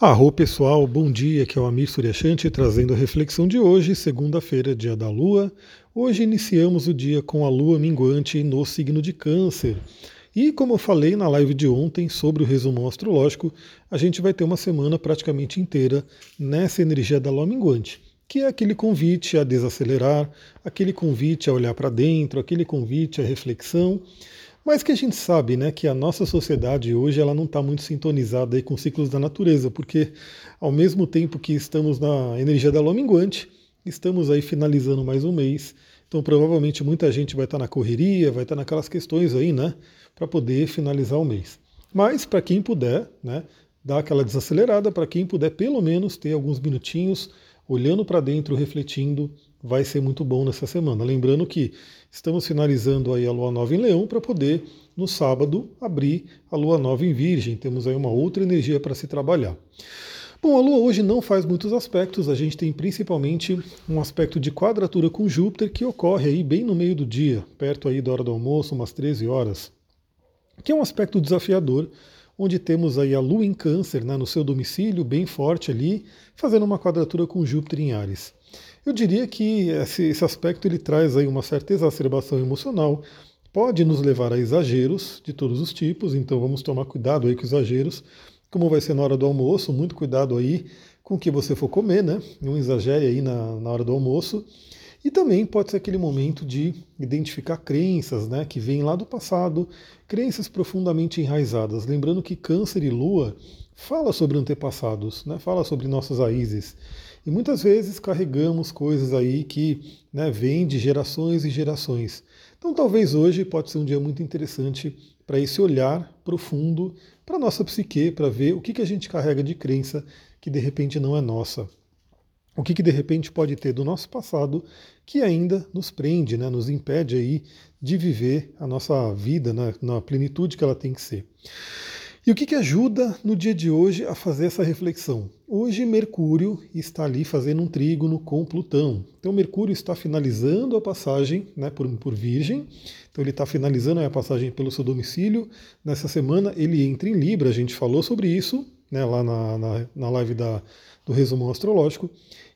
Arro pessoal, bom dia, aqui é o Amir Suryashanti trazendo a reflexão de hoje, segunda-feira, dia da Lua. Hoje iniciamos o dia com a Lua minguante no signo de Câncer. E como eu falei na live de ontem sobre o resumo astrológico, a gente vai ter uma semana praticamente inteira nessa energia da Lua minguante, que é aquele convite a desacelerar, aquele convite a olhar para dentro, aquele convite à reflexão. Mas que a gente sabe, né, que a nossa sociedade hoje ela não está muito sintonizada aí com os ciclos da natureza, porque ao mesmo tempo que estamos na energia da lua minguante, estamos aí finalizando mais um mês. Então provavelmente muita gente vai estar tá na correria, vai estar tá naquelas questões aí, né, para poder finalizar o mês. Mas para quem puder, né, dar aquela desacelerada, para quem puder pelo menos ter alguns minutinhos olhando para dentro, refletindo, vai ser muito bom nessa semana. Lembrando que estamos finalizando aí a lua nova em Leão para poder no sábado abrir a lua nova em Virgem. Temos aí uma outra energia para se trabalhar. Bom, a Lua hoje não faz muitos aspectos, a gente tem principalmente um aspecto de quadratura com Júpiter que ocorre aí bem no meio do dia, perto aí da hora do almoço, umas 13 horas, que é um aspecto desafiador, onde temos aí a Lua em Câncer, né, no seu domicílio, bem forte ali, fazendo uma quadratura com Júpiter em Ares. Eu diria que esse, esse aspecto ele traz aí uma certa exacerbação emocional, pode nos levar a exageros de todos os tipos, então vamos tomar cuidado aí com exageros, como vai ser na hora do almoço, muito cuidado aí com o que você for comer, né? Não exagere aí na, na hora do almoço. E também pode ser aquele momento de identificar crenças né, que vêm lá do passado, crenças profundamente enraizadas. Lembrando que Câncer e Lua fala sobre antepassados, né, fala sobre nossas raízes. E muitas vezes carregamos coisas aí que né, vêm de gerações e gerações. Então talvez hoje pode ser um dia muito interessante para esse olhar profundo para a nossa psique, para ver o que, que a gente carrega de crença que de repente não é nossa. O que, que de repente pode ter do nosso passado que ainda nos prende, né, nos impede aí de viver a nossa vida né, na plenitude que ela tem que ser. E o que, que ajuda no dia de hoje a fazer essa reflexão? Hoje Mercúrio está ali fazendo um trígono com Plutão. Então Mercúrio está finalizando a passagem né, por, por Virgem, então ele está finalizando a passagem pelo seu domicílio. Nessa semana ele entra em Libra, a gente falou sobre isso né, lá na, na, na live da, do resumo astrológico.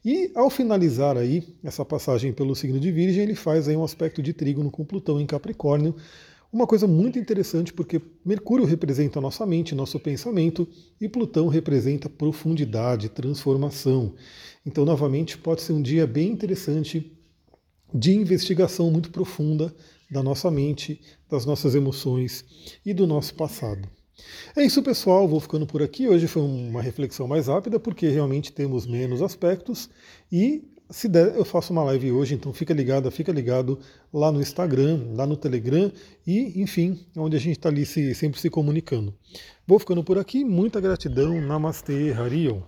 E ao finalizar aí essa passagem pelo signo de Virgem, ele faz aí um aspecto de trígono com Plutão em Capricórnio. Uma coisa muito interessante porque Mercúrio representa a nossa mente, nosso pensamento, e Plutão representa profundidade, transformação. Então, novamente, pode ser um dia bem interessante de investigação muito profunda da nossa mente, das nossas emoções e do nosso passado. É isso, pessoal. Vou ficando por aqui. Hoje foi uma reflexão mais rápida, porque realmente temos menos aspectos. E se der, eu faço uma live hoje, então fica ligado, fica ligado lá no Instagram, lá no Telegram e, enfim, onde a gente está ali se, sempre se comunicando. Vou ficando por aqui. Muita gratidão. Namastê, Harion.